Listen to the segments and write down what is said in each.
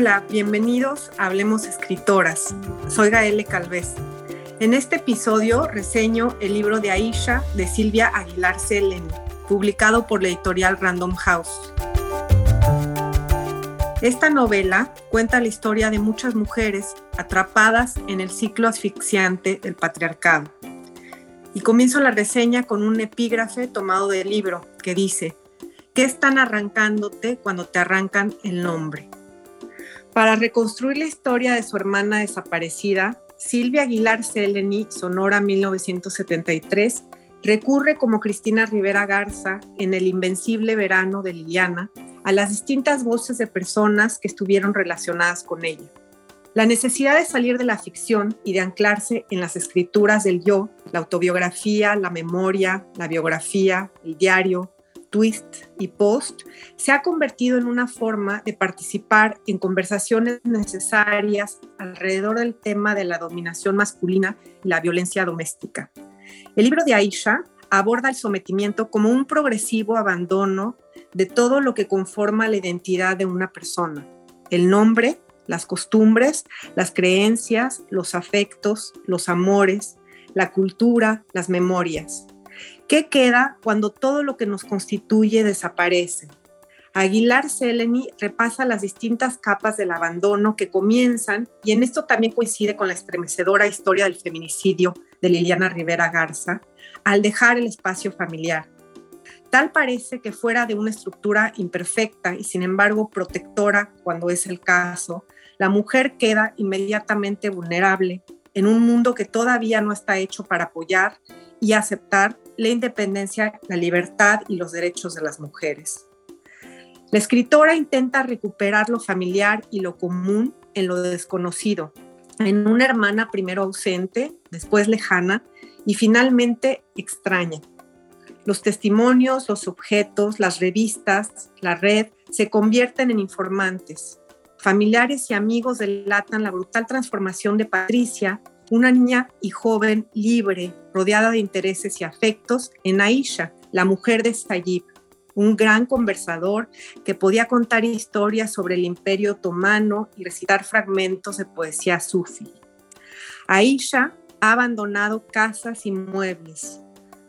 Hola, bienvenidos a Hablemos Escritoras. Soy Gaele Calvez. En este episodio reseño el libro de Aisha de Silvia Aguilar Seleni, publicado por la editorial Random House. Esta novela cuenta la historia de muchas mujeres atrapadas en el ciclo asfixiante del patriarcado. Y comienzo la reseña con un epígrafe tomado del libro que dice, ¿qué están arrancándote cuando te arrancan el nombre? Para reconstruir la historia de su hermana desaparecida, Silvia Aguilar Seleni, Sonora 1973, recurre como Cristina Rivera Garza en El Invencible Verano de Liliana a las distintas voces de personas que estuvieron relacionadas con ella. La necesidad de salir de la ficción y de anclarse en las escrituras del yo, la autobiografía, la memoria, la biografía, el diario, twist y post, se ha convertido en una forma de participar en conversaciones necesarias alrededor del tema de la dominación masculina y la violencia doméstica. El libro de Aisha aborda el sometimiento como un progresivo abandono de todo lo que conforma la identidad de una persona, el nombre, las costumbres, las creencias, los afectos, los amores, la cultura, las memorias. ¿Qué queda cuando todo lo que nos constituye desaparece? Aguilar Seleni repasa las distintas capas del abandono que comienzan, y en esto también coincide con la estremecedora historia del feminicidio de Liliana Rivera Garza, al dejar el espacio familiar. Tal parece que fuera de una estructura imperfecta y sin embargo protectora cuando es el caso, la mujer queda inmediatamente vulnerable en un mundo que todavía no está hecho para apoyar y aceptar la independencia, la libertad y los derechos de las mujeres. La escritora intenta recuperar lo familiar y lo común en lo desconocido, en una hermana primero ausente, después lejana y finalmente extraña. Los testimonios, los objetos, las revistas, la red se convierten en informantes. Familiares y amigos delatan la brutal transformación de Patricia una niña y joven libre, rodeada de intereses y afectos, en Aisha, la mujer de Sayyid, un gran conversador que podía contar historias sobre el imperio otomano y recitar fragmentos de poesía sufi. Aisha ha abandonado casas y muebles,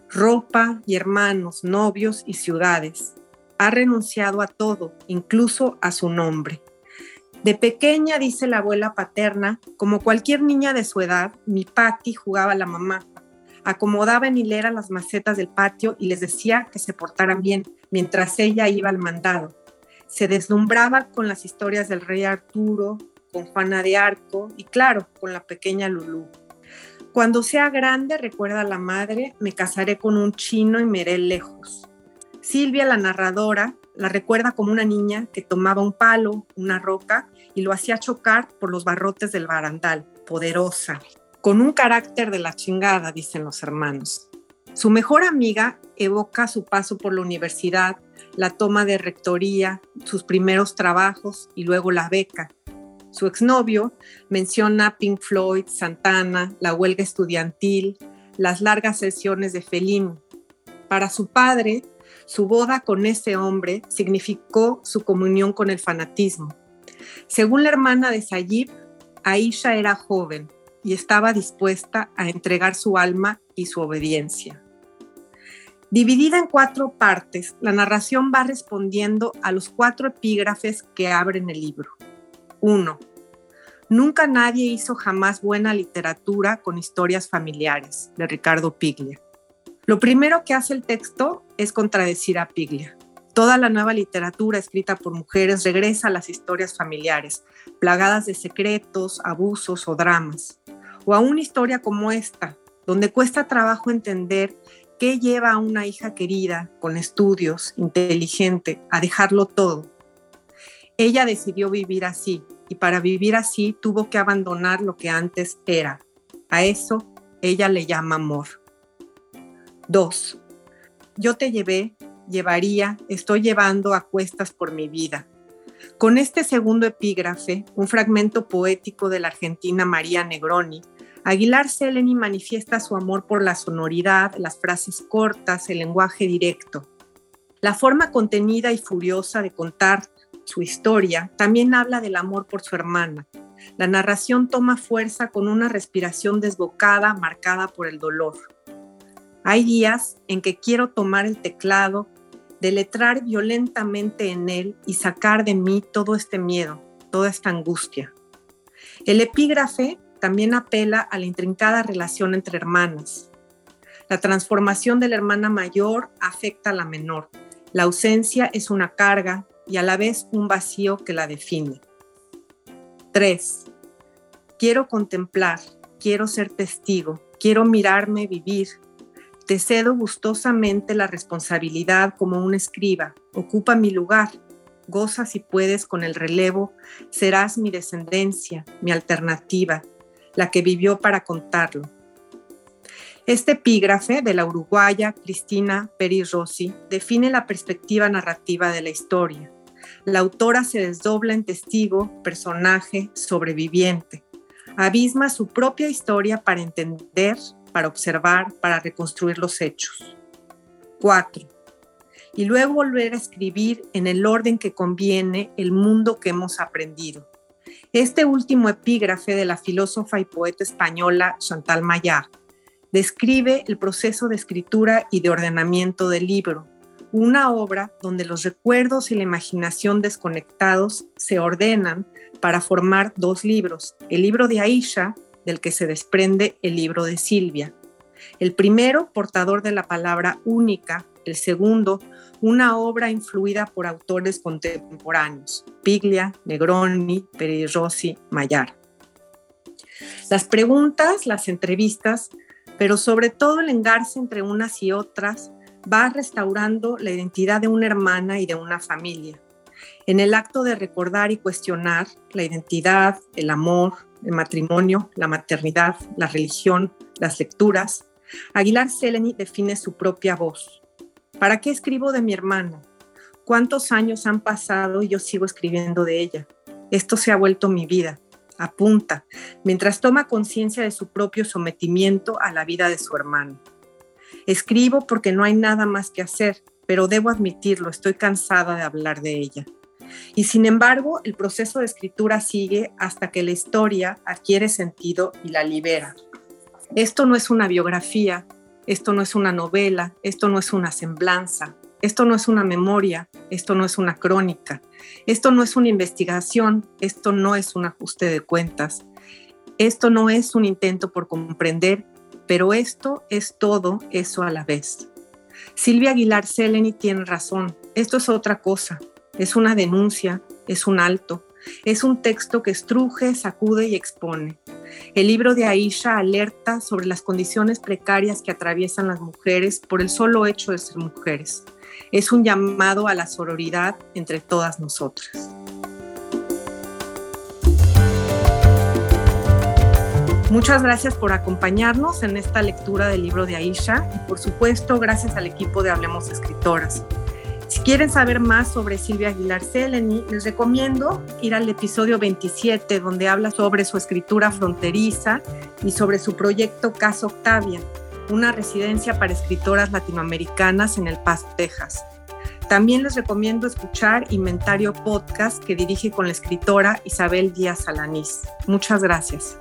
ropa y hermanos, novios y ciudades. Ha renunciado a todo, incluso a su nombre. De pequeña, dice la abuela paterna, como cualquier niña de su edad, mi Patti jugaba a la mamá. Acomodaba en hilera las macetas del patio y les decía que se portaran bien mientras ella iba al mandado. Se deslumbraba con las historias del rey Arturo, con Juana de Arco y claro, con la pequeña Lulú. Cuando sea grande, recuerda a la madre, me casaré con un chino y me iré lejos. Silvia, la narradora, la recuerda como una niña que tomaba un palo, una roca, y lo hacía chocar por los barrotes del barandal, poderosa, con un carácter de la chingada, dicen los hermanos. Su mejor amiga evoca su paso por la universidad, la toma de rectoría, sus primeros trabajos y luego la beca. Su exnovio menciona Pink Floyd, Santana, la huelga estudiantil, las largas sesiones de Fellini. Para su padre, su boda con ese hombre significó su comunión con el fanatismo. Según la hermana de Sayib, Aisha era joven y estaba dispuesta a entregar su alma y su obediencia. Dividida en cuatro partes, la narración va respondiendo a los cuatro epígrafes que abren el libro. 1. Nunca nadie hizo jamás buena literatura con historias familiares, de Ricardo Piglia. Lo primero que hace el texto es contradecir a Piglia. Toda la nueva literatura escrita por mujeres regresa a las historias familiares, plagadas de secretos, abusos o dramas. O a una historia como esta, donde cuesta trabajo entender qué lleva a una hija querida, con estudios, inteligente, a dejarlo todo. Ella decidió vivir así y para vivir así tuvo que abandonar lo que antes era. A eso ella le llama amor. 2. Yo te llevé, llevaría, estoy llevando a cuestas por mi vida. Con este segundo epígrafe, un fragmento poético de la argentina María Negroni, Aguilar Seleni manifiesta su amor por la sonoridad, las frases cortas, el lenguaje directo. La forma contenida y furiosa de contar su historia, también habla del amor por su hermana. La narración toma fuerza con una respiración desbocada marcada por el dolor. Hay días en que quiero tomar el teclado, deletrar violentamente en él y sacar de mí todo este miedo, toda esta angustia. El epígrafe también apela a la intrincada relación entre hermanas. La transformación de la hermana mayor afecta a la menor. La ausencia es una carga y a la vez un vacío que la define. 3. Quiero contemplar, quiero ser testigo, quiero mirarme vivir. Te cedo gustosamente la responsabilidad como un escriba. Ocupa mi lugar. Goza si puedes con el relevo. Serás mi descendencia, mi alternativa, la que vivió para contarlo. Este epígrafe de la uruguaya Cristina Peri Rossi define la perspectiva narrativa de la historia. La autora se desdobla en testigo, personaje, sobreviviente. Abisma su propia historia para entender, para observar, para reconstruir los hechos. 4. Y luego volver a escribir en el orden que conviene el mundo que hemos aprendido. Este último epígrafe de la filósofa y poeta española Chantal Maillard describe el proceso de escritura y de ordenamiento del libro, una obra donde los recuerdos y la imaginación desconectados se ordenan para formar dos libros, el libro de Aisha, del que se desprende el libro de Silvia. El primero, portador de la palabra única, el segundo, una obra influida por autores contemporáneos, Piglia, Negroni, Rossi, Mayar. Las preguntas, las entrevistas pero sobre todo el engarce entre unas y otras va restaurando la identidad de una hermana y de una familia. En el acto de recordar y cuestionar la identidad, el amor, el matrimonio, la maternidad, la religión, las lecturas, Aguilar Seleni define su propia voz. ¿Para qué escribo de mi hermana? ¿Cuántos años han pasado y yo sigo escribiendo de ella? Esto se ha vuelto mi vida apunta, mientras toma conciencia de su propio sometimiento a la vida de su hermano. Escribo porque no hay nada más que hacer, pero debo admitirlo, estoy cansada de hablar de ella. Y sin embargo, el proceso de escritura sigue hasta que la historia adquiere sentido y la libera. Esto no es una biografía, esto no es una novela, esto no es una semblanza, esto no es una memoria, esto no es una crónica, esto no es una investigación, esto no es un ajuste de cuentas, esto no es un intento por comprender, pero esto es todo eso a la vez. Silvia Aguilar Seleni tiene razón, esto es otra cosa, es una denuncia, es un alto, es un texto que estruje, sacude y expone. El libro de Aisha alerta sobre las condiciones precarias que atraviesan las mujeres por el solo hecho de ser mujeres es un llamado a la sororidad entre todas nosotras. Muchas gracias por acompañarnos en esta lectura del libro de Aisha y por supuesto gracias al equipo de Hablemos Escritoras. Si quieren saber más sobre Silvia Aguilar Seleni, les recomiendo ir al episodio 27 donde habla sobre su escritura fronteriza y sobre su proyecto Casa Octavia, una residencia para escritoras latinoamericanas en El Paso, Texas. También les recomiendo escuchar Inventario Podcast que dirige con la escritora Isabel Díaz Alanís. Muchas gracias.